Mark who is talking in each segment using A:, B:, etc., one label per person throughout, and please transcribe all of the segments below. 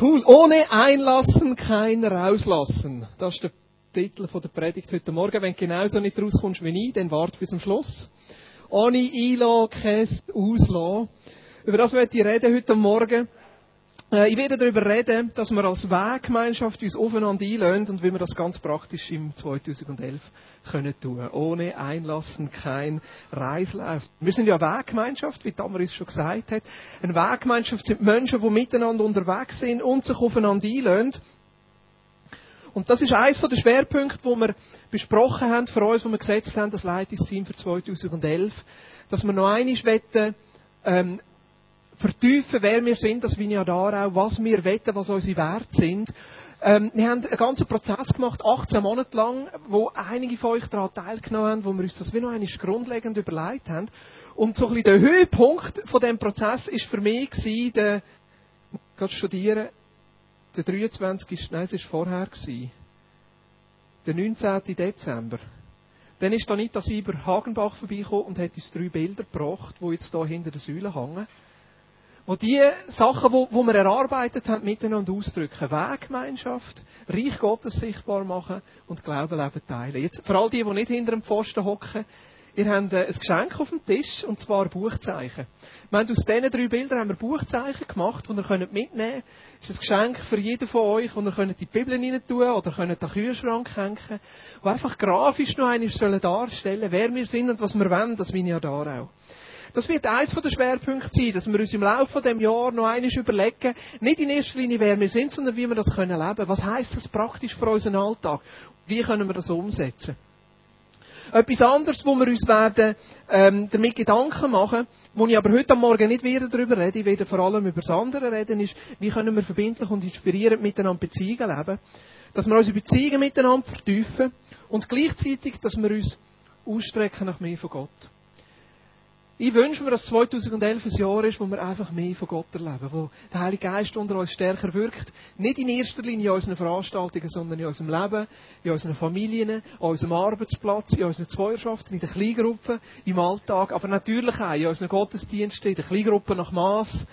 A: Cool. Ohne Einlassen kein Rauslassen. Das ist der Titel der Predigt heute Morgen. Wenn du genauso nicht rauskommst wie ich, dann warte bis zum Schluss. Ohne Einlassen, kein Auslassen. Über das werde ich reden heute Morgen. Äh, ich werde darüber reden, dass wir als Weggemeinschaft uns aufeinander einlösen und wie wir das ganz praktisch im 2011 können tun. Ohne Einlassen kein Reislauf. Wir sind ja eine Weggemeinschaft, wie Damaris schon gesagt hat. Eine Weggemeinschaft sind Menschen, die miteinander unterwegs sind und sich aufeinander einlösen. Und das ist eines der Schwerpunkte, wo wir besprochen haben für uns, wo wir gesetzt haben, das Leitungsteam für 2011, dass wir noch einmal wollen, ähm, vertiefen, wer wir sind, das Vineyard auch, was wir wetten, was unsere Werte sind. Ähm, wir haben einen ganzen Prozess gemacht, 18 Monate lang, wo einige von euch daran teilgenommen haben, wo wir uns das wie noch einmal grundlegend überlegt haben. Und so ein bisschen der Höhepunkt von dem Prozess ist für mich gewesen, der, ich studieren, der 23. Nein, es war vorher gewesen. Der 19. Dezember. Dann ist Anita Sieber Hagenbach vorbeigekommen und hat uns drei Bilder gebracht, die jetzt hier hinter der Säule hängen wo die Sachen, wo, wo wir erarbeitet haben, miteinander ausdrücken. Weggemeinschaft, Reich Gottes sichtbar machen und Glauben leben teilen. Jetzt, für all die, die nicht hinter dem Pfosten hocken, ihr habt äh, ein Geschenk auf dem Tisch, und zwar Buchzeichen. Wir haben aus diesen drei Bildern haben wir Buchzeichen gemacht, die ihr könnt mitnehmen könnt. Das ist ein Geschenk für jeden von euch, wo ihr könnt die Bibel rein tun oder könnt den Kühlschrank hängen, wo einfach grafisch noch einmal darstellen wer wir sind und was wir wollen, das bin ich da auch. Das wird eines der Schwerpunkte sein, dass wir uns im Laufe des Jahres noch einmal überlegen, nicht in erster Linie, wer wir sind, sondern wie wir das können leben. Was heißt das praktisch für unseren Alltag? Wie können wir das umsetzen? Etwas anderes, wo wir uns werden, ähm, damit Gedanken machen, wo ich aber heute am Morgen nicht wieder darüber rede, ich werde vor allem über das andere reden, ist, wie können wir verbindlich und inspirierend miteinander Beziehungen leben. Dass wir unsere Beziehungen miteinander vertiefen und gleichzeitig, dass wir uns ausstrecken nach mehr von Gott. Ich wünsche mir, dass 2011 ein Jahr ist, wo wir einfach mehr von Gott erleben, wo der Heilige Geist unter uns stärker wirkt. Nicht in erster Linie in unseren Veranstaltungen, sondern in unserem Leben, in unseren Familien, an unserem Arbeitsplatz, in unseren Zweierschaften, in den Kleingruppen, im Alltag, aber natürlich auch in unseren Gottesdiensten, in den Kleingruppen nach Mass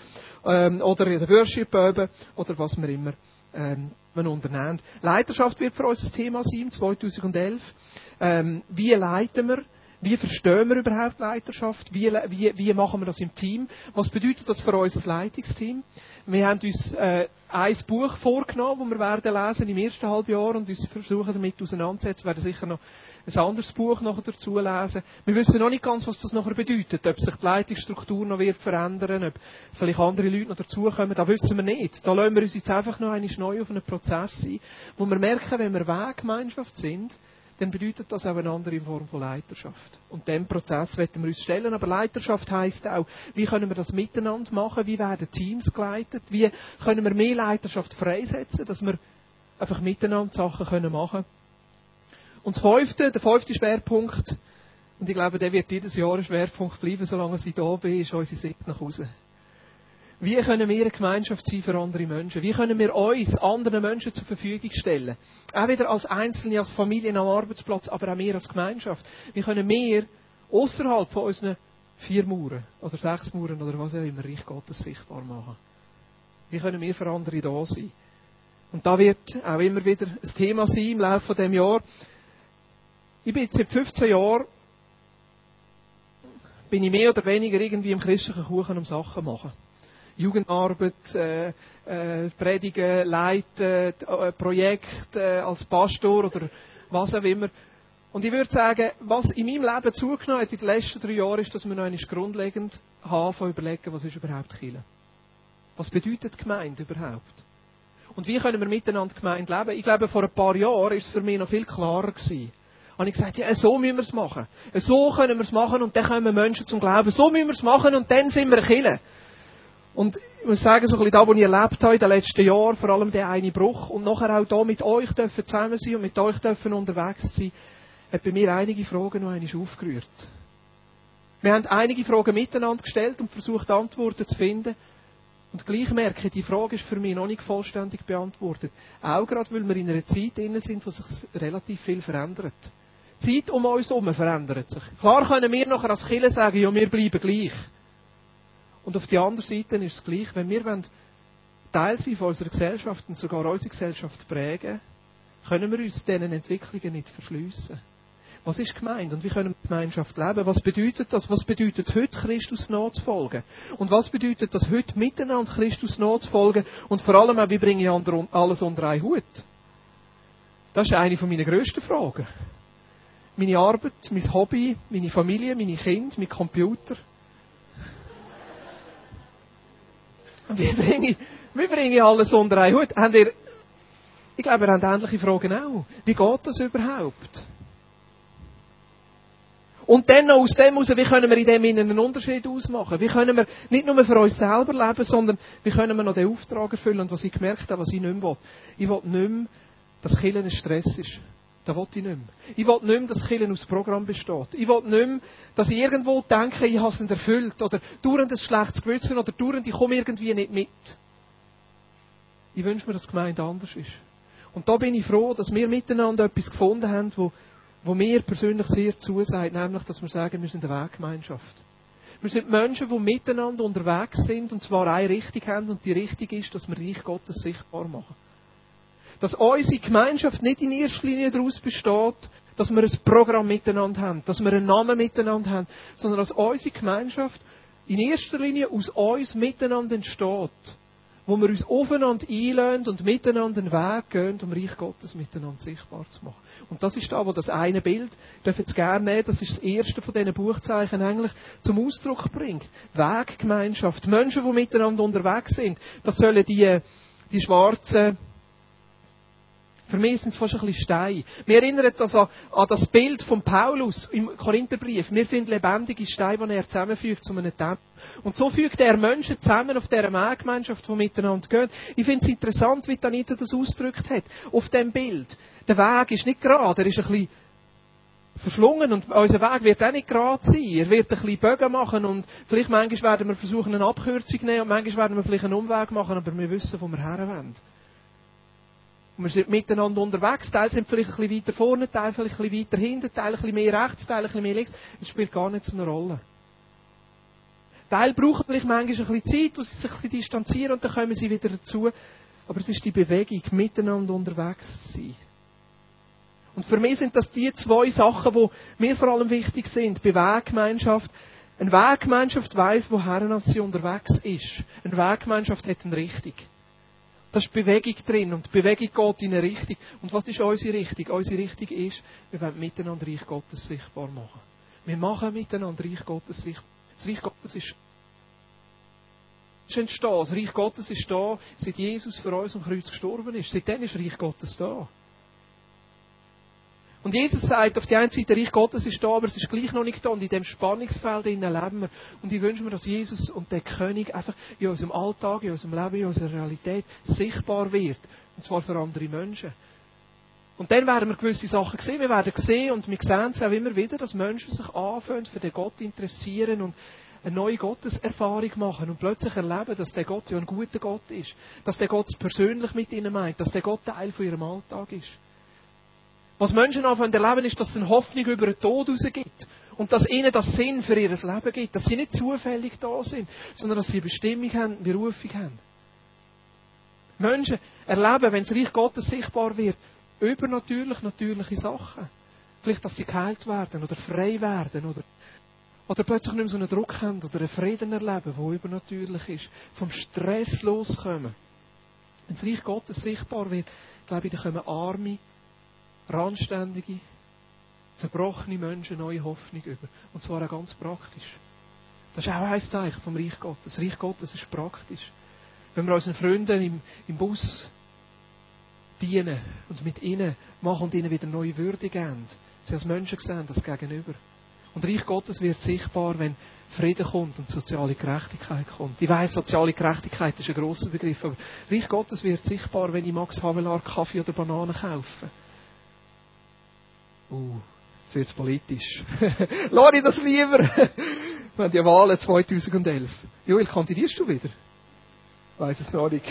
A: ähm, oder in den Worship oder was wir immer ähm, unternehmen. Leiterschaft wird für uns ein Thema sein 2011. Ähm, wie leiten wir? Wie verstehen wir überhaupt Leiterschaft? Wie, wie, wie machen wir das im Team? Was bedeutet das für uns als Leitungsteam? Wir haben uns äh, ein Buch vorgenommen, das wir werden lesen im ersten Halbjahr und uns versuchen damit auseinanderzusetzen. Wir werden sicher noch ein anderes Buch nachher dazu lesen. Wir wissen noch nicht ganz, was das nachher bedeutet. Ob sich die Leitungsstruktur noch wird verändern, ob vielleicht andere Leute noch dazukommen, das wissen wir nicht. Da lassen wir uns jetzt einfach noch einmal neu auf einen Prozess ein, wo wir merken, wenn wir Weggemeinschaft sind, dann bedeutet das auch eine andere Form von Leiterschaft. Und dem Prozess werden wir uns stellen. Aber Leiterschaft heißt auch, wie können wir das miteinander machen? Wie werden Teams geleitet? Wie können wir mehr Leiterschaft freisetzen, dass wir einfach miteinander Sachen können machen? Und das fünfte, der fünfte Schwerpunkt, und ich glaube, der wird jedes Jahr ein Schwerpunkt bleiben, solange ich da bin, ist unsere Sicht nach Hause. Wie können wir eine Gemeinschaft sein für andere Menschen? Wie können wir uns anderen Menschen zur Verfügung stellen? Auch wieder als Einzelne, als Familien am Arbeitsplatz, aber auch wir als Gemeinschaft. Wie können wir außerhalb von unseren vier Mauern oder sechs Mauern oder was auch immer Reich Gottes sichtbar machen? Wie können wir für andere da sein? Und da wird auch immer wieder ein Thema sein im Laufe dieses Jahr. Ich bin jetzt seit 15 Jahren bin ich mehr oder weniger irgendwie im christlichen Kuchen am Sachen machen. Jugendarbeit, äh, äh, Predigen, Leiten, äh, Projekt äh, als Pastor oder was auch immer. Und ich würde sagen, was in meinem Leben zugenommen hat in den letzten drei Jahren, ist, dass wir noch einmal grundlegend haben überlegen, was ist überhaupt Kirche? Was bedeutet Gemeinde überhaupt? Und wie können wir miteinander Gemeinde leben? Ich glaube, vor ein paar Jahren ist es für mich noch viel klarer gewesen. Und ich gesagt, ja, so müssen wir es machen. So können wir es machen und dann kommen Menschen zum Glauben. So müssen wir es machen und dann sind wir Kirche. Und ich muss sagen, so ein bisschen da, wo ich erlebt habe in den letzten Jahren, vor allem der eine Bruch und nachher auch da mit euch dürfen zusammen sein und mit euch dürfen unterwegs sein, hat bei mir einige Fragen noch einmal aufgerührt. Wir haben einige Fragen miteinander gestellt und versucht, Antworten zu finden. Und gleich merke ich, die Frage ist für mich noch nicht vollständig beantwortet. Auch gerade, weil wir in einer Zeit drin sind, wo sich relativ viel verändert. Die Zeit um uns herum verändert sich. Klar können wir nachher als Killer sagen, ja, wir bleiben gleich. Und auf der anderen Seite ist es gleich, wenn wir Teil sein von unserer Gesellschaft und sogar unsere Gesellschaft prägen, können wir uns diesen Entwicklungen nicht verschliessen. Was ist gemeint und wie können wir Gemeinschaft leben? Was bedeutet das? Was bedeutet heute Christus nachzufolgen? Und was bedeutet das heute miteinander Christus nachzufolgen? Und vor allem auch, wie bringe ich alles unter einen Hut? Das ist eine meiner grössten Fragen. Meine Arbeit, mein Hobby, meine Familie, meine Kinder, mein Computer. Wie bringe ich, wie bringe ich alles unter einen Hut? Habt ihr, ich glaube, ihr habt ähnliche Fragen auch. Wie geht das überhaupt? Und dann noch aus dem heraus, wie können wir in dem einen Unterschied ausmachen? Wie können wir nicht nur für uns selber leben, sondern wie können wir noch den Auftrag erfüllen? Was ich gemerkt habe, was ich nicht mehr will. Ich will nicht mehr, dass Killen ein Stress ist. Das will ich nicht mehr. Ich will nicht mehr, dass Killen aus Programm besteht. Ich will nicht mehr, dass ich irgendwo denke, ich habe es nicht erfüllt. Oder dauernd ein schlechtes Gewissen. Oder dauernd, ich komme irgendwie nicht mit. Ich wünsche mir, dass die Gemeinde anders ist. Und da bin ich froh, dass wir miteinander etwas gefunden haben, wo wo mir persönlich sehr zusagt, nämlich, dass wir sagen, wir sind eine Weggemeinschaft. Wir sind Menschen, die miteinander unterwegs sind und zwar eine Richtung haben und die Richtung ist, dass wir Reich Gottes sichtbar machen. Dass unsere Gemeinschaft nicht in erster Linie daraus besteht, dass wir ein Programm miteinander haben, dass wir einen Namen miteinander haben, sondern dass unsere Gemeinschaft in erster Linie aus uns miteinander entsteht wo wir uns aufeinander einlösen und miteinander den Weg gehen, um Reich Gottes miteinander sichtbar zu machen. Und das ist da, wo das eine Bild, dürfen jetzt gerne nehmen, das ist das erste von diesen Buchzeichen eigentlich zum Ausdruck bringt. Weggemeinschaft. Menschen, die miteinander unterwegs sind. Das sollen die, die schwarzen für mich sind es fast ein bisschen Steine. Mir erinnert das an, an, das Bild von Paulus im Korintherbrief. Wir sind lebendige Steine, die er zusammenfügt zu einem Tempel. Und so fügt er Menschen zusammen auf dieser Gemeinschaft, die miteinander gehen. Ich finde es interessant, wie Anita das ausgedrückt hat. Auf dem Bild. Der Weg ist nicht gerade, er ist ein bisschen verschlungen und unser Weg wird auch nicht gerade sein. Er wird ein bisschen Bögen machen und vielleicht manchmal werden wir versuchen, eine Abkürzung zu nehmen und manchmal werden wir vielleicht einen Umweg machen, aber wir wissen, wo wir herwollen. Und wir sind miteinander unterwegs. Teil sind vielleicht ein bisschen weiter vorne, Teil vielleicht ein bisschen weiter hinten, Teil ein bisschen mehr rechts, Teil ein bisschen mehr links. Das spielt gar nicht so eine Rolle. Teil brauchen vielleicht manchmal ein bisschen Zeit, wo sie sich ein bisschen distanzieren und dann kommen sie wieder dazu. Aber es ist die Bewegung, miteinander unterwegs zu sein. Und für mich sind das die zwei Sachen, die mir vor allem wichtig sind. Bei Weggemeinschaft. Eine Weggemeinschaft weiss, woher sie unterwegs ist. Eine Weggemeinschaft hat eine Richtung. Da ist Bewegung drin und Bewegung geht in eine Richtung. Und was ist unsere Richtung? Unsere Richtung ist, wir wollen miteinander Reich Gottes sichtbar machen. Wir machen miteinander Reich Gottes sichtbar. Das Reich Gottes ist ist entstehen. Das Reich Gottes ist da, seit Jesus für uns am Kreuz gestorben ist. Seitdem ist Reich Gottes da. Und Jesus sagt, auf die einen Seite, der Reich Gottes ist da, aber es ist gleich noch nicht da. Und in dem Spannungsfeld leben wir. Und ich wünsche mir, dass Jesus und der König einfach in unserem Alltag, in unserem Leben, in unserer Realität sichtbar wird. Und zwar für andere Menschen. Und dann werden wir gewisse Sachen sehen. Wir werden sehen und wir sehen es auch immer wieder, dass Menschen sich anfangen, für den Gott interessieren und eine neue Gotteserfahrung machen und plötzlich erleben, dass der Gott ja ein guter Gott ist. Dass der Gott persönlich mit ihnen meint. Dass der Gott Teil von ihrem Alltag ist. Was Menschen anfangen erleben, ist, dass es eine Hoffnung über den Tod rausgibt. Und dass ihnen das Sinn für ihr Leben gibt. Dass sie nicht zufällig da sind, sondern dass sie eine Bestimmung haben, Berufung haben. Menschen erleben, wenn das Reich Gottes sichtbar wird, übernatürlich natürliche Sachen. Vielleicht, dass sie geheilt werden oder frei werden oder, oder plötzlich nicht mehr so einen Druck haben oder einen Frieden erleben, der übernatürlich ist. Vom Stress loskommen. Wenn das Reich Gottes sichtbar wird, glaube ich, dann kommen Arme randständige, zerbrochene Menschen neue Hoffnung über. Und zwar auch ganz praktisch. Das ist auch ein Zeichen vom Reich Gottes. Das Reich Gottes ist praktisch. Wenn wir unseren Freunden im, im Bus dienen und mit ihnen machen und ihnen wieder neue Würde geben, sie als Menschen sehen, das Gegenüber. Und Reich Gottes wird sichtbar, wenn Frieden kommt und soziale Gerechtigkeit kommt. Ich weiss, soziale Gerechtigkeit ist ein grosser Begriff, aber Reich Gottes wird sichtbar, wenn ich Max Havelaar Kaffee oder Bananen kaufe. Uh, jetzt wird's politisch. Ich das lieber. Wir haben die Wahlen 2011. Joel, kandidierst du wieder? Weiß es noch nicht.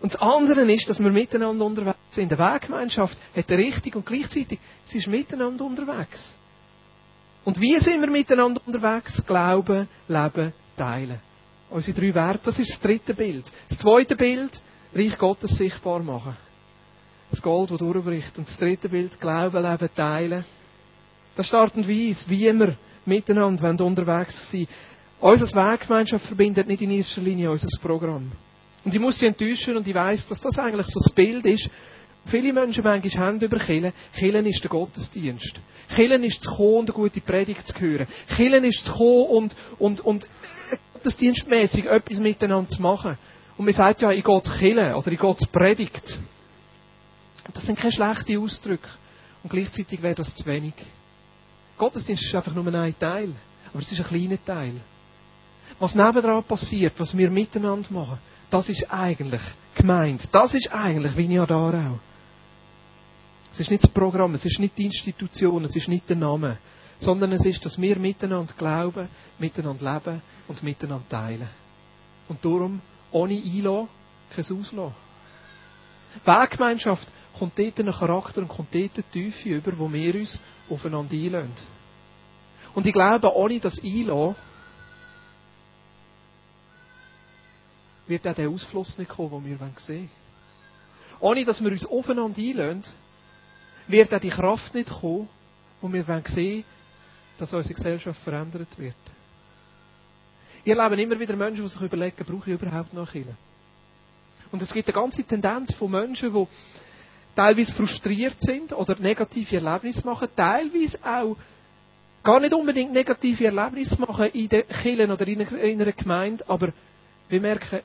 A: und das andere ist, dass wir miteinander unterwegs sind. Die Weggemeinschaft hat eine Richtung und gleichzeitig, sie ist miteinander unterwegs. Und wie sind wir miteinander unterwegs? Glauben, leben, teilen. Unsere drei Werte, das ist das dritte Bild. Das zweite Bild, Reich Gottes sichtbar machen. Das Gold, das durchbricht. Und das dritte Bild, Glauben, Leben, Teilen. Das ist die Art und Weise, wie wir miteinander unterwegs sein wollen. Unsere Weggemeinschaft verbindet nicht in erster Linie unser Programm. Und ich muss sie enttäuschen und ich weiss, dass das eigentlich so das Bild ist. Viele Menschen manchmal haben über Killen. Killen ist der Gottesdienst. Killen ist zu kommen und eine gute Predigt zu hören. Killen ist zu kommen und, und, und gottesdienstmässig etwas miteinander zu machen. Und man sagt ja, ich gehe zu Killen oder ich gehe zu Predigt. Das sind keine schlechten Ausdrücke. Und gleichzeitig wäre das zu wenig. Gottesdienst ist einfach nur ein Teil. Aber es ist ein kleiner Teil. Was nebendran passiert, was wir miteinander machen, das ist eigentlich gemeint. Das ist eigentlich wie ja da auch. Es ist nicht das Programm, es ist nicht die Institution, es ist nicht der Name, sondern es ist, dass wir miteinander glauben, miteinander leben und miteinander teilen. Und darum, ohne Einlassen, kein Auslassen. Weggemeinschaft kommt dort einen Charakter und kommt dort eine Tiefe über, wo wir uns aufeinander einlassen. Und ich glaube, ohne das Einlassen wird auch der Ausfluss nicht kommen, den wir sehen wollen. Ohne dass wir uns aufeinander einlassen, wird auch die Kraft nicht kommen, wo wir sehen wollen, dass unsere Gesellschaft verändert wird. Ich erlebe immer wieder Menschen, die sich überlegen, brauche ich überhaupt noch Kirche? Und es gibt eine ganze Tendenz von Menschen, die teilweise frustriert sind oder negative Erlebnisse machen, teilweise auch gar nicht unbedingt negative Erlebnisse machen in den Kirchen oder in einer Gemeinde, aber wir merken,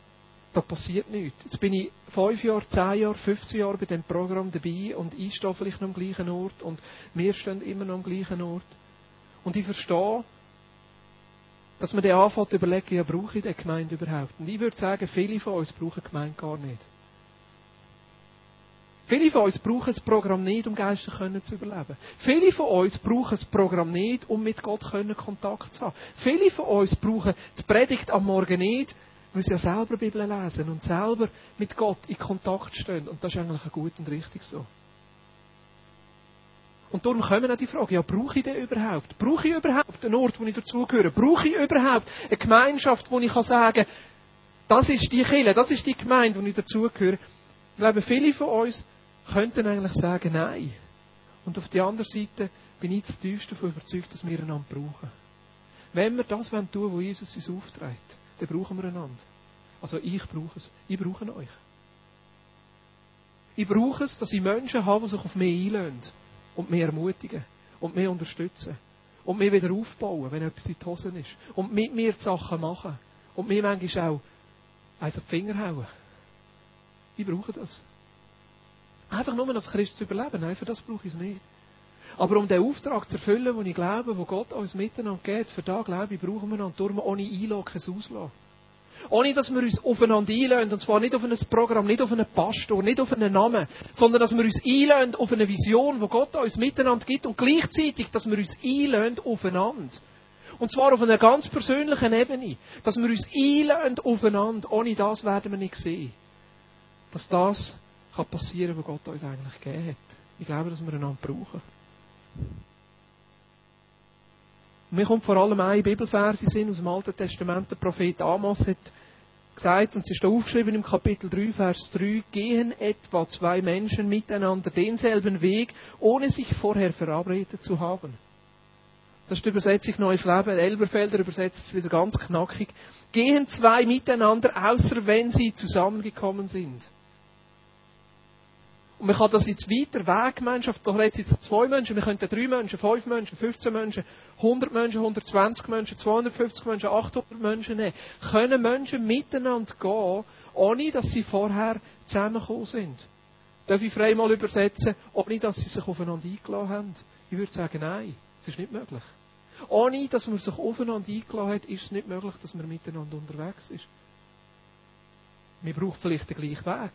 A: da passiert nichts. Jetzt bin ich fünf Jahre, zehn Jahre, 15 Jahre bei dem Programm dabei und ich stehe vielleicht noch am gleichen Ort und wir stehen immer noch am gleichen Ort. Und ich verstehe, dass man dann anfängt zu überlegen, ja, brauche ich die Gemeinde überhaupt? Und ich würde sagen, viele von uns brauchen die Gemeinde gar nicht. Viele von uns brauchen das Programm nicht, um Geister zu überleben. Viele von uns brauchen das Programm nicht, um mit Gott Kontakt zu haben. Viele von uns brauchen die Predigt am Morgen nicht, weil sie ja selber Bibel lesen und selber mit Gott in Kontakt stehen. Und das ist eigentlich gut und richtig so. Und darum kommen auch die Frage, ja, brauche ich den überhaupt? Brauche ich überhaupt einen Ort, wo ich dazugehöre? Brauche ich überhaupt eine Gemeinschaft, wo ich kann sagen das ist die Kirche, das ist die Gemeinde, wo ich dazugehöre? Ich glaube, viele von uns könnten eigentlich sagen, nein. Und auf der anderen Seite bin ich zutiefst davon überzeugt, dass wir einander brauchen. Wenn wir das tun wollen, was Jesus uns aufträgt, dann brauchen wir einander. Also ich brauche es. Ich brauche euch. Ich brauche es, dass ich Menschen habe, die sich auf mich einlösen und mich ermutigen und mich unterstützen und mich wieder aufbauen, wenn etwas in die Hose ist und mit mir die Sachen machen und mir manchmal auch auf die Finger hauen. Ich brauche das. Einfach nur als Christ zu überleben, nein, für das brauche ich es nicht. Aber um den Auftrag zu erfüllen, den ich glaube, wo Gott uns miteinander geht, für da glaube ich, brauchen wir und darum ohne Einlagen kein Auslassen. Ohne, dass wir uns aufeinander einladen, und zwar nicht auf ein Programm, nicht auf einen Pastor, nicht auf einen Namen, sondern dass wir uns einladen auf eine Vision, wo Gott uns miteinander gibt und gleichzeitig, dass wir uns einladen aufeinander. Und zwar auf einer ganz persönlichen Ebene. Dass wir uns einladen aufeinander. Ohne das werden wir nicht sehen. Dass das kann passieren, was Gott uns eigentlich gegeben hat. Ich glaube, dass wir einander brauchen. Und mir kommt vor allem ein Bibelverse sind aus dem Alten Testament. Der Prophet Amos hat gesagt, und es ist da aufgeschrieben im Kapitel 3, Vers 3, gehen etwa zwei Menschen miteinander denselben Weg, ohne sich vorher verabredet zu haben. Das ist die Übersetzung Neues Leben. Elberfelder übersetzt es wieder ganz knackig. Gehen zwei miteinander, außer wenn sie zusammengekommen sind. Und man kann das jetzt weiter, Weggemeinschaft, da redet jetzt zwei Menschen, wir könnten drei Menschen, fünf Menschen, 15 Menschen, 100 Menschen, 120 Menschen, 250 Menschen, 800 Menschen nehmen. Können Menschen miteinander gehen, ohne dass sie vorher zusammengekommen sind? Darf ich frei mal übersetzen, ohne dass sie sich aufeinander eingeladen haben? Ich würde sagen, nein, es ist nicht möglich. Ohne dass man sich aufeinander eingeladen hat, ist es nicht möglich, dass man miteinander unterwegs ist. Man braucht vielleicht den gleichen Weg.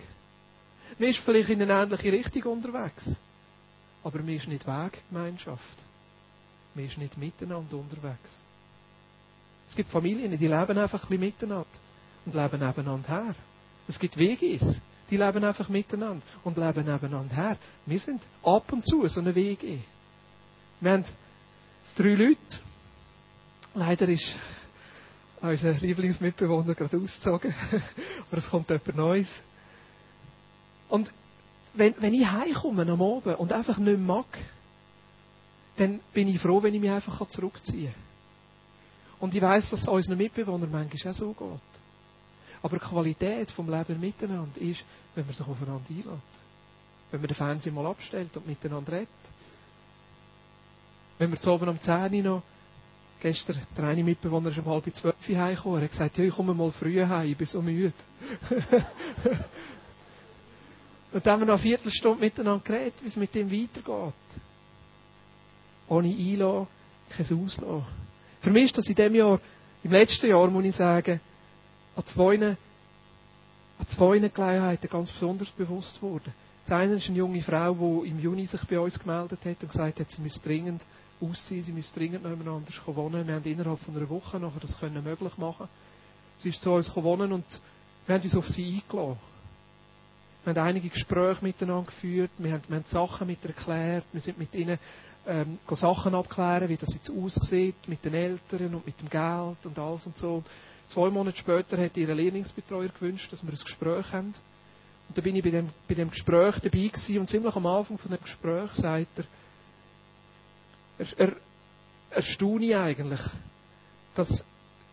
A: Man ist vielleicht in eine ähnliche Richtung unterwegs. Aber man ist nicht Weggemeinschaft. Man ist nicht miteinander unterwegs. Es gibt Familien, die leben einfach ein bisschen miteinander und leben nebeneinander her. Es gibt Wegis, die leben einfach miteinander und leben nebeneinander her. Wir sind ab und zu so eine Wege. Wir haben drei Leute. Leider ist unser Lieblingsmitbewohner gerade ausgezogen. Aber es kommt jemand Neues. Und wenn, wenn ich heimkomme am Abend und einfach nicht mag, dann bin ich froh, wenn ich mich einfach zurückziehen kann. Und ich weiß, dass es unseren Mitbewohnern manchmal auch so geht. Aber die Qualität vom Leben miteinander ist, wenn man sich aufeinander einlädt. Wenn man den Fernseher mal abstellt und miteinander redet. Wenn wir zu oben am 10 noch, gestern, der eine Mitbewohner ist um halb zwölf heimgekommen, er hat gesagt, ja, ich komme mal früh heim, ich bin so müde. und dann haben wir noch eine Viertelstunde miteinander geredet, wie es mit dem weitergeht. Ohne Einlassen, kein Auslassen. Für mich ist das in dem Jahr, im letzten Jahr, muss ich sagen, an zwei, an zwei Gelegenheiten ganz besonders bewusst worden. Das eine ist eine junge Frau, die im Juni sich bei uns gemeldet hat und gesagt hat, sie müsse dringend ausziehen, sie müsse dringend anders wohnen. Wir haben innerhalb von einer Woche nachher das können möglich machen. Sie ist zu uns wohnen und wir haben uns auf sie eingeladen. Wir haben einige Gespräche miteinander geführt, wir haben, wir haben Sachen mit erklärt, wir sind mit ihnen ähm, Sachen abklären, wie das jetzt aussieht, mit den Eltern und mit dem Geld und alles und so. Zwei Monate später hat ihr Lehrlingsbetreuer gewünscht, dass wir ein Gespräch haben. Und da bin ich bei dem, bei dem Gespräch dabei gewesen und ziemlich am Anfang von dem Gespräch sagt er, er, er erstaune eigentlich, dass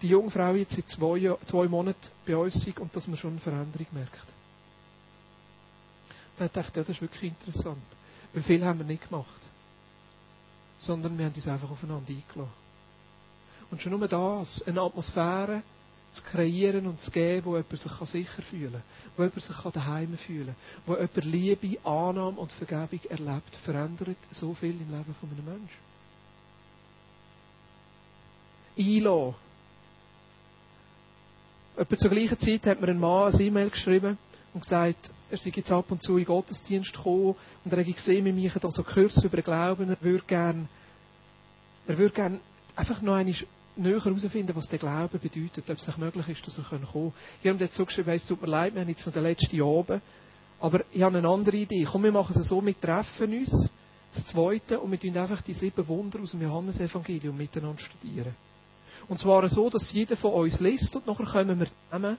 A: die junge Frau jetzt seit zwei, zwei Monaten bei uns ist und dass man schon eine Veränderung merkt. Da dachte ich, ja, das ist wirklich interessant. Weil viel haben wir nicht gemacht. Sondern wir haben uns einfach aufeinander eingeladen. Und schon nur das, eine Atmosphäre zu kreieren und zu geben, wo jemand sich sicher fühlen kann, wo jemand sich daheim fühlen kann, wo jemand Liebe, Annahme und Vergebung erlebt, verändert so viel im Leben von einem Menschen. Einlassen. Etwa zur gleichen Zeit hat mir ein Mann ein E-Mail geschrieben und gesagt, er sei jetzt ab und zu in den Gottesdienst gekommen und er hätte gesehen, wir machen da so Kurs über den Glauben, er würde gerne, er würde gerne einfach noch einmal näher herausfinden, was der Glaube bedeutet, ob es nicht möglich ist, dass er kommen kann. Ich habe ihm jetzt so geschrieben, es tut mir leid, wir haben jetzt noch den letzten Abend, aber ich habe eine andere Idee. Komm, wir machen es so, wir treffen uns, das Zweite, und wir tun einfach die sieben Wunder aus dem Johannesevangelium miteinander studieren. Und zwar so, dass jeder von uns liest und nachher kommen wir zusammen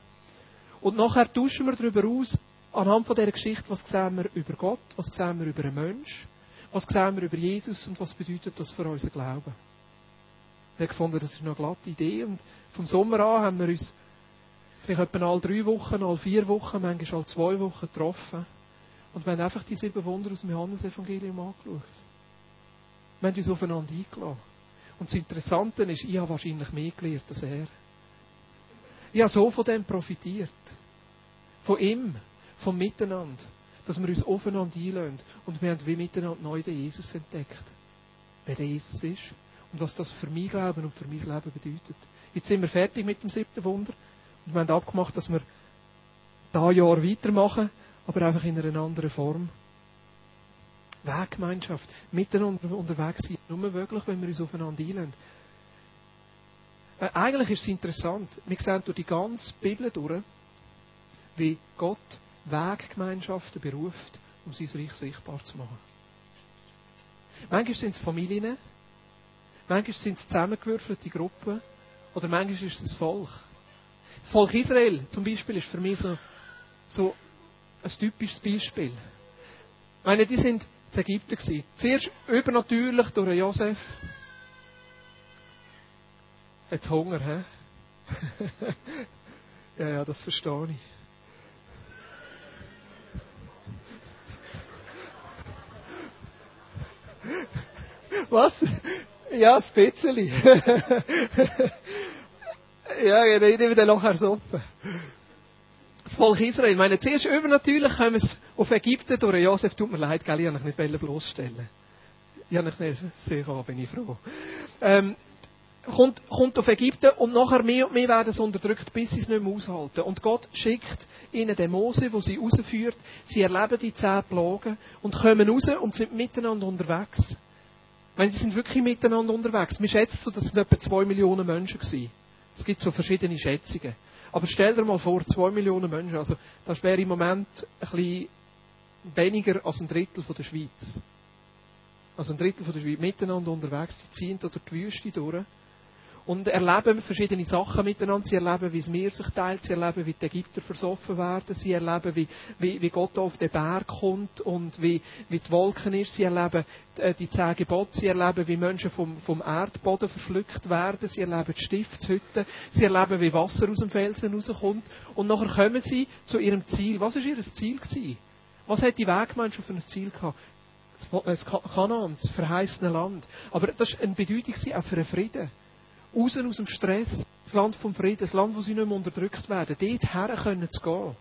A: und nachher tauschen wir darüber aus, anhand von dieser Geschichte, was sehen wir über Gott, was sehen wir über einen Mensch, was sehen wir über Jesus und was bedeutet das für unseren Glauben. Wir haben gefunden, das ist eine glatte Idee und vom Sommer an haben wir uns vielleicht etwa alle drei Wochen, alle vier Wochen, manchmal alle zwei Wochen getroffen und wir haben einfach die sieben Wunder aus dem Johannesevangelium angeschaut. Wir haben uns aufeinander eingeladen. Und das Interessante ist, ich habe wahrscheinlich mehr gelernt als er. Ich habe so von dem profitiert. Von ihm, vom Miteinander. Dass wir uns aufeinander einlösen. Und wir haben wie miteinander neu den Jesus entdeckt. Wer der Jesus ist. Und was das für mein Glauben und für mein Leben bedeutet. Jetzt sind wir fertig mit dem siebten Wunder. Und wir haben abgemacht, dass wir da Jahr weitermachen. Aber einfach in einer anderen Form. Weggemeinschaft. Miteinander unterwegs sein. Nur wirklich, wenn wir uns aufeinander einlösen. Äh, eigentlich ist es interessant. Wir sehen durch die ganze Bibel durch, wie Gott Weggemeinschaften beruft, um sein Reich sichtbar zu machen. Manchmal sind es Familien, manchmal sind es zusammengewürfelte Gruppen oder manchmal ist es das Volk. Das Volk Israel zum Beispiel ist für mich so, so ein typisches Beispiel. Ich meine, die sind in Ägypten gewesen. Zuerst übernatürlich durch Josef, Jetzt Hunger, hä? ja, ja, das verstehe ich. Was? Ja, ein bisschen. ja, ich rede wieder nachher Suppe. Das Volk Israel, ich meine, zuerst übernatürlich kommen wir auf Ägypten durch Josef, tut mir leid, gell, ich habe mich nicht bloßstellen. Ich habe mich nicht sicher, bin ich froh. Ähm, kommt, kommt auf Ägypten und nachher mehr und mehr werden sie unterdrückt, bis sie es nicht mehr aushalten. Und Gott schickt ihnen den Mose, wo sie rausführt. Sie erleben die zehn Plagen und kommen raus und sind miteinander unterwegs. Wenn sie sind wirklich miteinander unterwegs. Wir schätzen so, dass es etwa zwei Millionen Menschen waren. Es gibt so verschiedene Schätzungen. Aber stell dir mal vor, zwei Millionen Menschen. Also, das wäre im Moment ein bisschen weniger als ein Drittel von der Schweiz. Also ein Drittel von der Schweiz miteinander unterwegs. Sie ziehen durch die Wüste durch. Und erleben verschiedene Sachen miteinander. Sie erleben, wie es Meer sich teilt, sie erleben, wie die Ägypter versoffen werden, sie erleben, wie, wie, wie Gott auf den Berg kommt und wie, wie die Wolken ist, sie erleben äh, die zehn Gebote, sie erleben, wie Menschen vom, vom Erdboden verschluckt werden, sie erleben die Stiftshütte, sie erleben, wie Wasser aus dem Felsen rauskommt und nachher kommen sie zu ihrem Ziel. Was war ihr Ziel gewesen? Was hat die Weggemeinschaft für ein Ziel gehabt? Das Kanaan, das verheißene Land. Aber das war eine Bedeutung auch für den Frieden raus aus dem Stress, das Land vom Frieden, das Land, wo sie nicht mehr unterdrückt werden, dort her können zu gehen.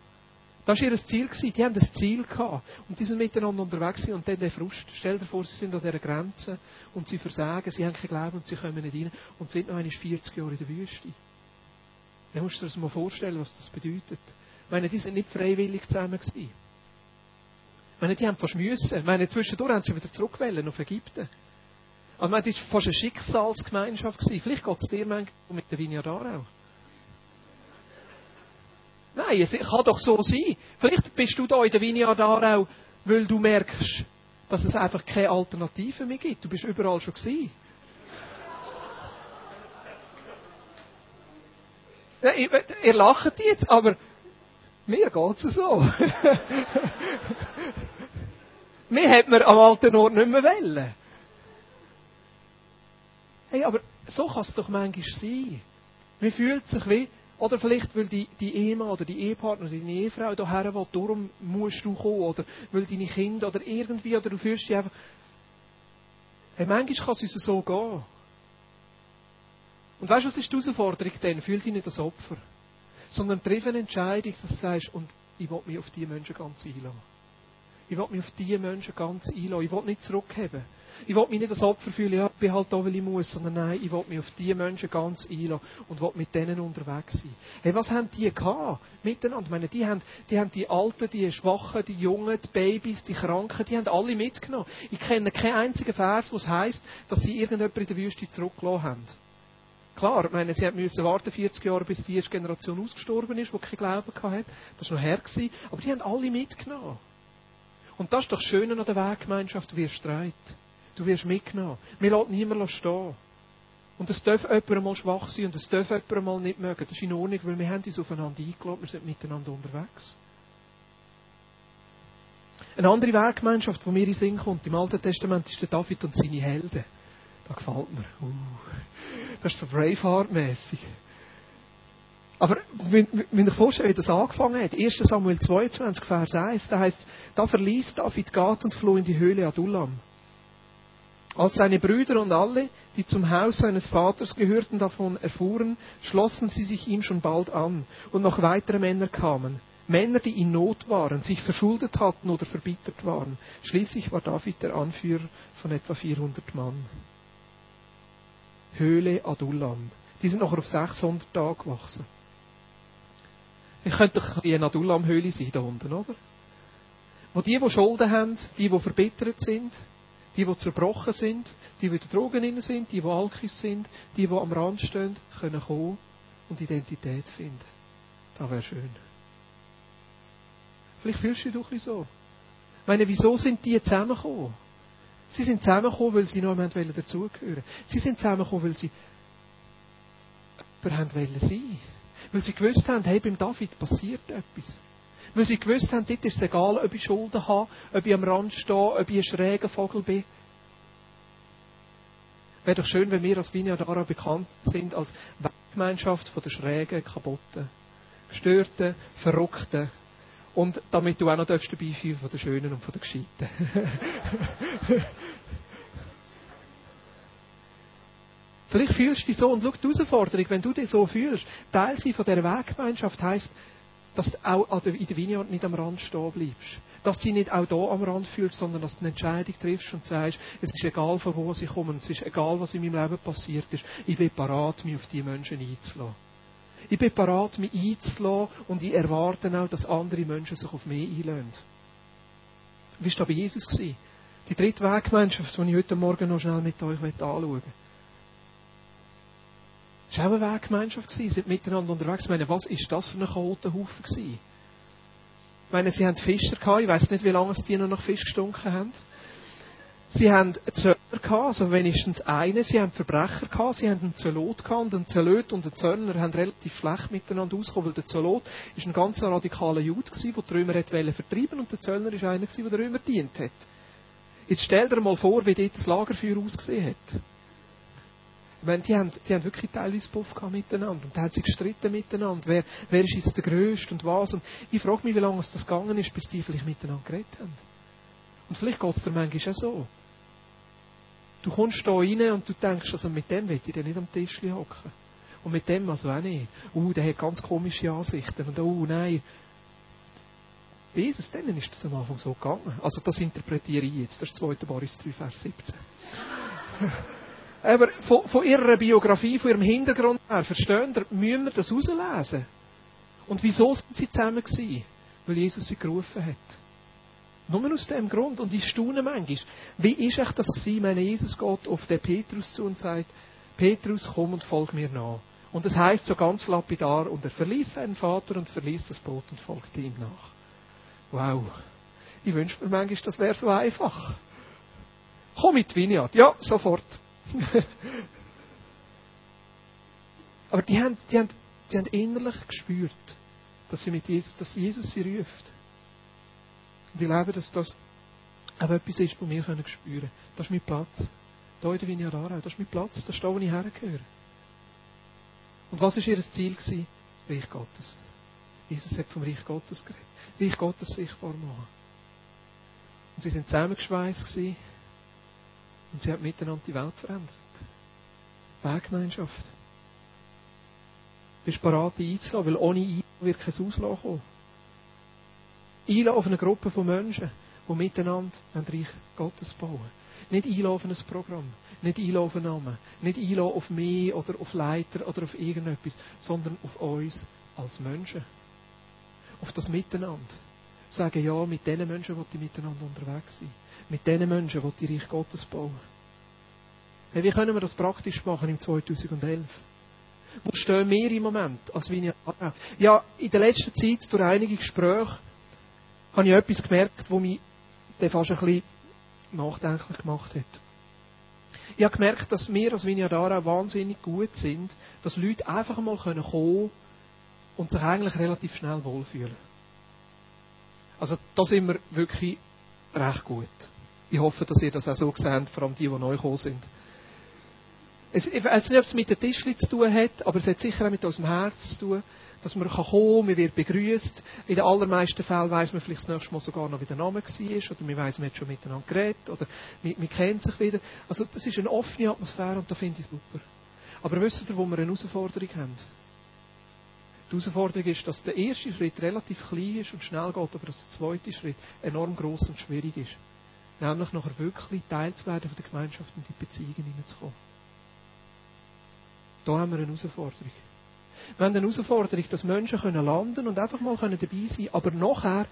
A: Das war ihr Ziel. Die haben ein Ziel gehabt. Und die sind miteinander unterwegs. Und dann der Frust. Stell dir vor, sie sind an dieser Grenze und sie versagen, sie haben keinen Glauben und sie kommen nicht rein und sind noch einmal 40 Jahre in der Wüste. Dann musst du dir das mal vorstellen, was das bedeutet. Ich meine, die sind nicht freiwillig zusammen gewesen. Ich meine, die haben fast müssen. Ich meine, zwischendurch haben sie wieder zurückgewählt auf Ägypten. Also, meine, das war fast eine Schicksalsgemeinschaft. Gewesen. Vielleicht geht es dir manchmal mit der Vineyard Aarau. Nein, es kann doch so sein. Vielleicht bist du da in der Vineyard Aarau, weil du merkst, dass es einfach keine Alternative mehr gibt. Du bist überall schon gewesen. Ihr lacht jetzt, aber mir geht es so. mir hat man am alten Ort nicht mehr wollen. Hey, aber so kann es doch manchmal sein. Man fühlt sich wie, oder vielleicht, weil die, die Ehemann oder die Ehepartner oder die Ehefrau hierher will, darum musst du kommen, oder weil deine Kinder oder irgendwie, oder du fühlst dich einfach. Hey, manchmal kann es uns so gehen. Und weißt du, was ist die Herausforderung denn? Fühl dich nicht als Opfer. Sondern triff eine Entscheidung, dass du sagst, und ich will mich auf diese Menschen ganz einladen. Ich will mich auf diese Menschen ganz einladen. Ich will nicht zurückheben. Ich will mich nicht als Opfer fühlen, ja, ich bin halt da, weil ich muss, sondern nein, ich will mich auf diese Menschen ganz einlassen und will mit denen unterwegs sein. Hey, was haben die gehabt? Miteinander. Ich meine, die haben, die haben die Alten, die Schwachen, die Jungen, die Babys, die Kranken, die haben alle mitgenommen. Ich kenne keinen einzigen Vers, wo es heisst, dass sie irgendjemand in der Wüste zurückgelassen haben. Klar, ich meine, sie müssen warten 40 Jahre, bis die erste Generation ausgestorben ist, die keinen Glauben hatte. Das war noch her. Aber die haben alle mitgenommen. Und das ist doch das Schöne an der Weggemeinschaft, wirst streit. Du wirst mitgenommen. Wir lassen niemanden stehen. Und es darf jemand einmal schwach sein und es darf jemand einmal nicht mögen. Das ist in Ordnung, weil wir haben uns aufeinander eingeladen, wir sind miteinander unterwegs. Eine andere Werkgemeinschaft, die mir in Sinn kommt, im Alten Testament, ist der David und seine Helden. Das gefällt mir. Uh, das ist so Braveheart-mässig. Aber wenn, wenn ich vorstelle, wie das angefangen hat, 1. Samuel 22, Vers 1, da heißt da verließ David Gad und floh in die Höhle Adullam. Als seine Brüder und alle, die zum Haus seines Vaters gehörten, davon erfuhren, schlossen sie sich ihm schon bald an, und noch weitere Männer kamen. Männer, die in Not waren, sich verschuldet hatten oder verbittert waren. Schließlich war David der Anführer von etwa 400 Mann. Höhle Adullam. Die sind noch auf 600 Tage gewachsen. Ich könnte doch eine Adullam-Höhle sein da unten, oder? Wo die, die Schulden haben, die, die verbittert sind, die, die zerbrochen sind, die, die in Drogen sind, die, die Alkis sind, die, die am Rand stehen, können kommen und Identität finden. Das wäre schön. Vielleicht fühlst du dich doch ein so. Ich meine, wieso sind die zusammengekommen? Sie sind zusammengekommen, weil sie noch jemand dazugehören Sie sind zusammengekommen, weil sie jemand wollen sein Weil sie gewusst haben, hey, beim David passiert etwas. Weil sie gewusst haben, dort ist es egal, ob ich Schulden habe, ob ich am Rand stehe, ob ich ein schräger Vogel bin. Wäre doch schön, wenn wir als Vineyardara bekannt sind als Gemeinschaft der schrägen, kaputten, gestörten, verrückten. Und damit du auch noch dabei fühlen von den Schönen und von den Gescheiten. Vielleicht fühlst du dich so und schau die Herausforderung, wenn du dich so fühlst. Teil sein von dieser Weggemeinschaft heisst, dass du auch in der Vineyard nicht am Rand stehen bleibst. Dass du dich nicht auch hier am Rand fühlst, sondern dass du eine Entscheidung triffst und sagst, es ist egal, von wo sie kommen, es ist egal, was in meinem Leben passiert ist, ich bin parat, mich auf diese Menschen einzulassen. Ich bin parat, mich einzulassen und ich erwarte auch, dass andere Menschen sich auf mich einlassen. Wie war das bei Jesus? Die dritte Weggemeinschaft, die ich heute Morgen noch schnell mit euch anschauen möchte. Es war auch eine Weggemeinschaft, sie sind miteinander unterwegs. Ich meine, was ist das für ein Chaotenhaufen gewesen? Ich meine, sie haben Fischer gehabt, ich weiß nicht, wie lange die noch nach Fisch gestunken haben. Sie haben Zöllner gehabt, also wenigstens einen. Sie haben Verbrecher gehabt. Sie haben einen Zölot gehabt. Und ein Zölot und ein Zöllner haben relativ schlecht miteinander ausgekommen, weil der Zölot ist ein ganz radikaler Jude gewesen, der die Römer wollte vertreiben und der Zöllner ist einer gewesen, der Römer dient hat. Jetzt stell dir mal vor, wie dort das Lagerfeuer ausgesehen hat. Meine, die haben, die haben wirklich teilweise Puff gehabt miteinander. Und da haben sie gestritten miteinander. Wer, wer ist jetzt der Größte und was. Und ich frage mich, wie lange es das gegangen ist, bis die vielleicht miteinander geredet haben. Und vielleicht geht es dir manchmal auch so. Du kommst da rein und du denkst, also mit dem will ich dann nicht am Tisch hocken. Und mit dem also auch nicht. Uh, der hat ganz komische Ansichten. Und oh nein. Jesus, denen ist das am Anfang so gegangen. Also das interpretiere ich jetzt. Das ist 2. Boris 3, Vers 17. Aber von, von, ihrer Biografie, von ihrem Hintergrund her, verstehen wir, müssen wir das herauslesen. Und wieso sind sie zusammen gewesen? Weil Jesus sie gerufen hat. Nur aus dem Grund. Und ich staune manchmal. Wie ist echt das gewesen, wenn Jesus geht auf den Petrus zu und sagt, Petrus, komm und folg mir nach. Und das heißt so ganz lapidar, und er verließ seinen Vater und verließ das Boot und folgte ihm nach. Wow. Ich wünsche mir manchmal, das wäre so einfach. Komm mit Vineyard. Ja, sofort. Aber die haben, die, haben, die haben innerlich gespürt, dass, sie mit Jesus, dass Jesus sie ruft. Und ich glaube, dass das auch etwas ist, was wir können spüren können. Das ist mein Platz. Da in der Vineyard Aarau, das ist mein Platz, das ist da, wo ich hergehöre. Und was war ihr Ziel? Gewesen? Reich Gottes. Jesus hat vom Reich Gottes geredet. Reich Gottes sichtbar machen. Und sie sind zusammengeschweißt und sie haben miteinander die Welt verändert. Weggemeinschaft. Bist bereit, einzulassen, weil ohne Einladen wird kein Auslassen kommen. Auf eine Gruppe von Menschen, die miteinander ein Reich Gottes bauen. Nicht einladen auf ein Programm, nicht einladen auf einen Namen, nicht einladen auf mich oder auf Leiter oder auf irgendetwas, sondern auf uns als Menschen. Auf das Miteinander. Sagen, ja, mit diesen Menschen, die miteinander unterwegs sind. Mit diesen Menschen, die die Reich Gottes bauen. Hey, wie können wir das praktisch machen im 2011? Wo stehen wir im Moment als Vinia Ja, in der letzten Zeit, durch einige Gespräche, habe ich etwas gemerkt, das mich fast ein bisschen nachdenklich gemacht hat. Ich habe gemerkt, dass wir als Vinyadara wahnsinnig gut sind, dass Leute einfach mal kommen können und sich eigentlich relativ schnell wohlfühlen. Also da sind wir wirklich recht gut. Ich hoffe, dass ihr das auch so seht, vor allem die, die neu gekommen sind. Es, ich weiß nicht, ob es mit den Tischchen zu tun hat, aber es hat sicher auch mit unserem Herz zu tun, dass man kommen kann, man wird begrüßt. In den allermeisten Fällen weiß man vielleicht das nächste Mal sogar noch, wie der Name war, oder man weiß, man hat schon miteinander geredet, oder man, man kennt sich wieder. Also das ist eine offene Atmosphäre und da finde ich super. Aber wisst ihr, wo wir eine Herausforderung haben? Die Herausforderung ist, dass der erste Schritt relativ klein ist und schnell geht, aber dass der zweite Schritt enorm groß und schwierig ist. Nämlich nachher wirklich Teil zu werden von der Gemeinschaft und in die Beziehungen hineinzukommen. Da haben wir eine Herausforderung. Wir haben eine Herausforderung, dass Menschen können landen und einfach mal können dabei sein aber nachher,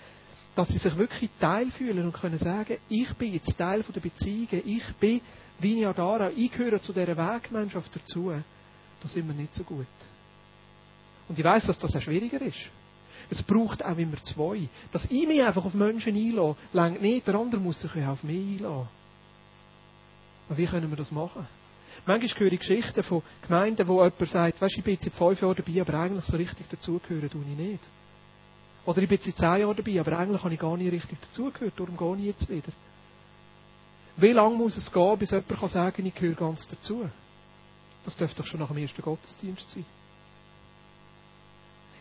A: dass sie sich wirklich Teil fühlen und können sagen, ich bin jetzt Teil der Beziehungen, ich bin Vinyadara, ich gehöre zu dieser Weggemeinschaft dazu. Da sind wir nicht so gut. Und ich weiß, dass das auch schwieriger ist. Es braucht auch immer zwei. Dass ich mich einfach auf Menschen einlasse, längt nicht, der andere muss sich auch auf mich einlassen. Aber wie können wir das machen? Manchmal höre ich Geschichten von Gemeinden, wo jemand sagt, weißt, ich bin jetzt seit fünf Jahren dabei, aber eigentlich so richtig dazugehören tue ich nicht. Oder ich bin seit zehn Jahren dabei, aber eigentlich habe ich gar nicht richtig dazugehört, darum gehe ich jetzt wieder. Wie lange muss es gehen, bis jemand kann sagen, ich gehöre ganz dazu? Das dürfte doch schon nach dem ersten Gottesdienst sein.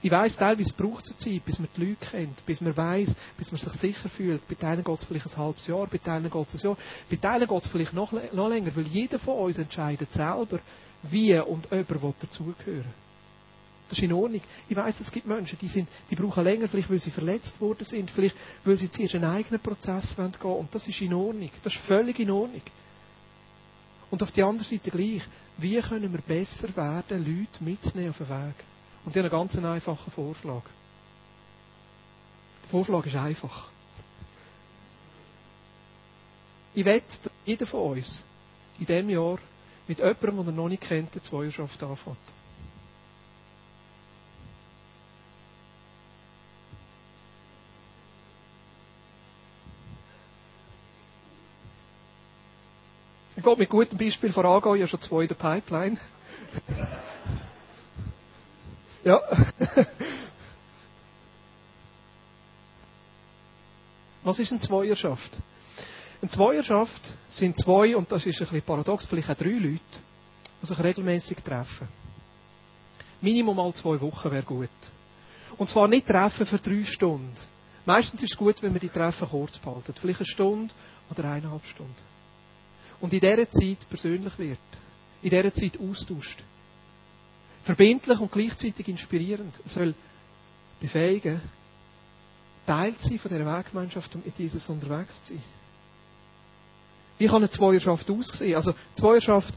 A: Ich weiss, teilweise braucht es Zeit, bis man die Leute kennt, bis man weiss, bis man sich sicher fühlt. Bei Teilen geht es vielleicht ein halbes Jahr, bei Teilen geht es ein Jahr, bei Teilen geht es vielleicht noch, noch länger, weil jeder von uns entscheidet selber, wie und ob er dazugehören Das ist in Ordnung. Ich weiss, es gibt Menschen, die, sind, die brauchen länger, vielleicht weil sie verletzt worden sind, vielleicht weil sie zuerst einen eigenen Prozess gehen wollen. Und das ist in Ordnung. Das ist völlig in Ordnung. Und auf der anderen Seite gleich, wie können wir besser werden, Leute mitzunehmen auf den Weg? Und ich habe einen ganz einfachen Vorschlag. Der Vorschlag ist einfach. Ich wette, dass jeder von uns in diesem Jahr mit jemandem, den er noch nicht kennt, eine Zweierschaft anfängt. Ich will mit gutem Beispiel vorangehen, ich habe schon zwei in der Pipeline. Ja. Was ist eine Zweierschaft? Eine Zweierschaft sind zwei, und das ist ein bisschen paradox, vielleicht auch drei Leute, die sich regelmäßig treffen. Minimum mal zwei Wochen wäre gut. Und zwar nicht treffen für drei Stunden. Meistens ist es gut, wenn wir die Treffen kurz behalten. Vielleicht eine Stunde oder eineinhalb Stunden. Und in dieser Zeit persönlich wird. In dieser Zeit austauscht. Verbindlich und gleichzeitig inspirierend. Soll befähigen, Teil zu sein von dieser Weggemeinschaft und mit Jesus unterwegs zu sein. Wie kann eine Zweierschaft aussehen? Also, Zweierschaft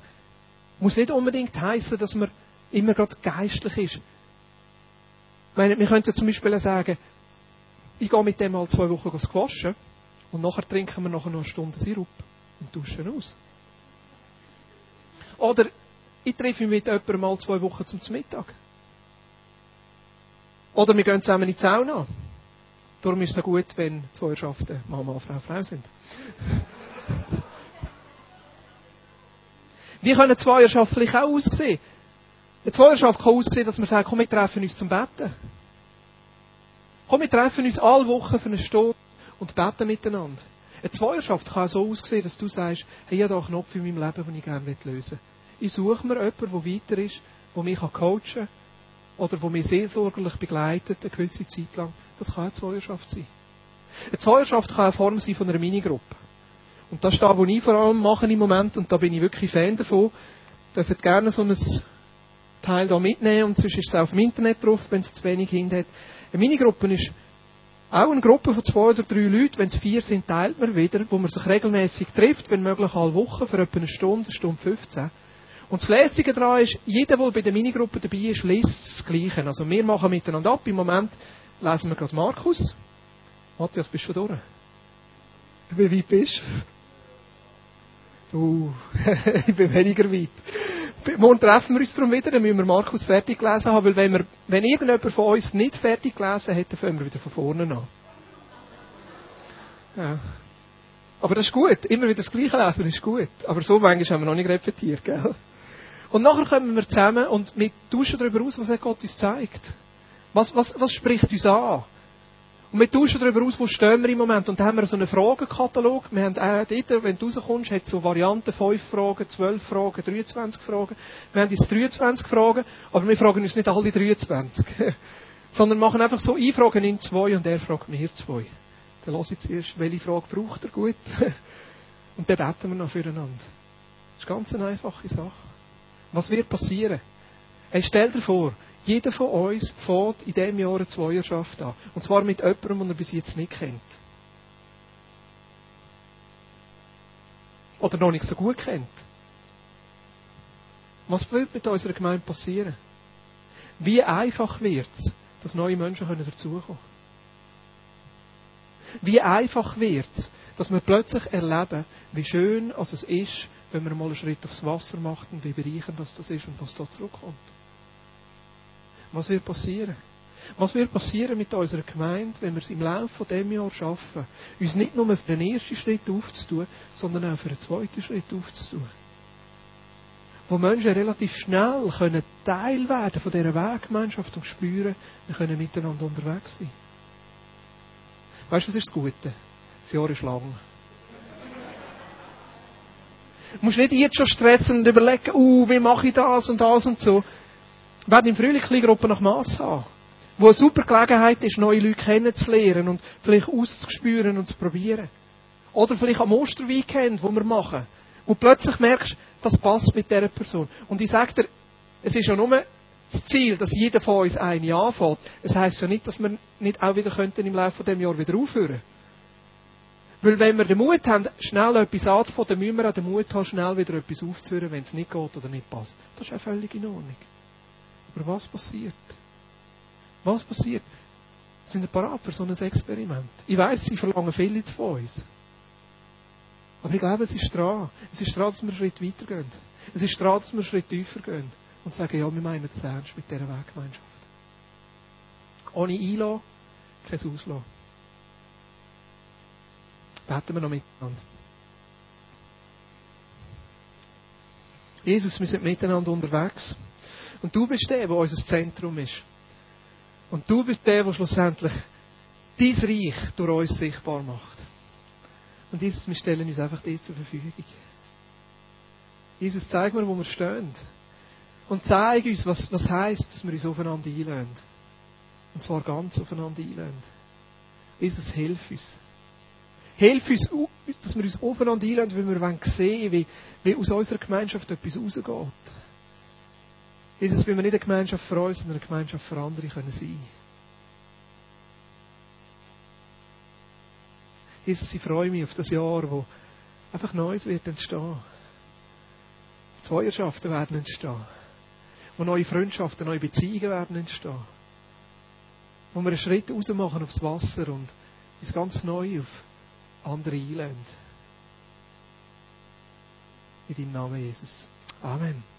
A: muss nicht unbedingt heißen, dass man immer gerade geistlich ist. Ich meine, wir könnten zum Beispiel sagen, ich gehe mit dem mal zwei Wochen waschen und nachher trinken wir nachher noch eine Stunde Sirup und duschen aus. Oder ich treffe mich mit jemandem mal zwei Wochen zum Mittag. Oder wir gehen zusammen in die Sauna. Darum ist es so gut, wenn Zweierschaften Mann, Mann, Frau, Frau sind. Wie können Zweierschaft vielleicht auch aussehen? Eine Zweierschaft kann aussehen, dass man sagt, komm, wir treffen uns zum Betten. Komm, wir treffen uns alle Wochen für eine Stunde und beten miteinander. Eine Zweierschaft kann so aussehen, dass du sagst, hey, ich habe da einen Knopf in meinem Leben, den ich gerne lösen will. Ich suche mir jemanden, der weiter ist, der mich coachen kann oder der mich seelsorgerlich begleitet, eine gewisse Zeit lang. Das kann eine Zweierschaft sein. Eine Zweierschaft kann eine Form sein von einer Minigruppe. Und das ist das, was ich vor allem mache im Moment, und da bin ich wirklich Fan davon. Dürft gerne so ein Teil da mitnehmen, und sonst ist es auch auf dem Internet drauf, wenn es zu wenig hin hat. Eine Minigruppe ist auch eine Gruppe von zwei oder drei Leuten. Wenn es vier sind, teilt man wieder, wo man sich regelmäßig trifft, wenn möglich alle Wochen, für etwa eine Stunde, eine Stunde 15. Und das Lässige daran ist, jeder, der bei der Minigruppe dabei ist, liest das Gleiche. Also wir machen miteinander ab. Im Moment lesen wir gerade Markus. Matthias, bist du schon durch? Wie weit bist du? Uh, ich bin weniger weit. Morgen treffen wir uns darum wieder, dann müssen wir Markus fertig gelesen haben, weil wenn, wir, wenn irgendjemand von uns nicht fertig gelesen hat, dann fangen wir wieder von vorne an. Ja. Aber das ist gut. Immer wieder das Gleiche lesen ist gut. Aber so manchmal haben wir noch nicht repetiert, gell? Und nachher kommen wir zusammen und wir tauschen darüber aus, was Gott uns zeigt. Was, was, was spricht uns an? Und wir tauschen darüber aus, wo stehen wir im Moment. Und da haben wir so einen Fragenkatalog. Wir haben auch dort, wenn du rauskommst, hat so Varianten, 5 Fragen, 12 Fragen, 23 Fragen. Wir haben jetzt 23 Fragen, aber wir fragen uns nicht alle 23. Sondern machen einfach so, ich frage ihn zwei und er fragt mir zwei. Dann lasse ich zuerst, welche Frage braucht er gut. und dann beten wir noch füreinander. Das ist ganz eine einfache Sache. Was wird passieren? Hey, stell dir vor, jeder von uns fährt in diesem Jahr eine Zweierschaft an. Und zwar mit jemandem, den er bis jetzt nicht kennt. Oder noch nicht so gut kennt. Was wird mit unserer Gemeinde passieren? Wie einfach wird es, dass neue Menschen dazukommen können? Wie einfach wird es, dass wir plötzlich erleben, wie schön es ist, wenn man mal einen Schritt aufs Wasser macht und wie bereichernd das ist und was da zurückkommt. Was wird passieren? Was wird passieren mit unserer Gemeinde, wenn wir es im Laufe von dem Jahr schaffen, uns nicht nur für den ersten Schritt aufzutun, sondern auch für den zweiten Schritt aufzutun? Wo Menschen relativ schnell können Teil werden von dieser Weggemeinschaft und spüren, wir können miteinander unterwegs sein. Weißt du, was ist das Gute? Das Jahr ist lang. Du musst nicht jetzt schon stressen und überlegen, uh, wie mache ich das und das und so. Wir werden im Frühling Kleingruppen nach Mass haben. Wo eine super Gelegenheit ist, neue Leute kennenzulernen und vielleicht auszuspüren und zu probieren. Oder vielleicht am Osterweekend, wo wir machen. Wo du plötzlich merkst, das passt mit dieser Person. Und ich sage dir, es ist ja nur das Ziel, dass jeder von uns eine anfängt. Es heisst ja nicht, dass wir nicht auch wieder könnten im Laufe dieses Jahres wieder aufhören. Weil wenn wir den Mut haben, schnell etwas anzufangen, dann müssen wir auch den Mut haben, schnell wieder etwas aufzuhören, wenn es nicht geht oder nicht passt. Das ist auch völlig in Ordnung. Aber was passiert? Was passiert? Sind wir parat für so ein Experiment? Ich weiß, sie verlangen viel von uns. Aber ich glaube, es ist dran. Es ist dran, dass wir einen Schritt weitergehen. Es ist dran, dass wir einen Schritt tiefer gehen. Und sagen, ja, wir meinen das ernst mit dieser Weggemeinschaft. Ohne Einlassen, kein Auslassen. Beten wir noch miteinander. Jesus, wir sind miteinander unterwegs. Und du bist der, der unser Zentrum ist. Und du bist der, der schlussendlich dein Reich durch uns sichtbar macht. Und Jesus, wir stellen uns einfach dir zur Verfügung. Jesus, zeig mir, wo wir stehen. Und zeig uns, was, was heisst, dass wir uns aufeinander einlösen. Und zwar ganz aufeinander einlösen. Jesus, hilf uns. Hilf uns, dass wir uns aufeinander einlösen, weil wir sehen wie, wie aus unserer Gemeinschaft etwas rausgeht. Jesus, wie wir nicht eine Gemeinschaft für uns, sondern eine Gemeinschaft für andere können sein. Jesus, ich freue mich auf das Jahr, wo einfach Neues wird entstehen. Zweierschaften werden entstehen. Wo neue Freundschaften, neue Beziehungen werden entstehen. Wo wir einen Schritt raus machen aufs Wasser und uns ganz neu auf andere einlösen. In deinem Namen, Jesus. Amen.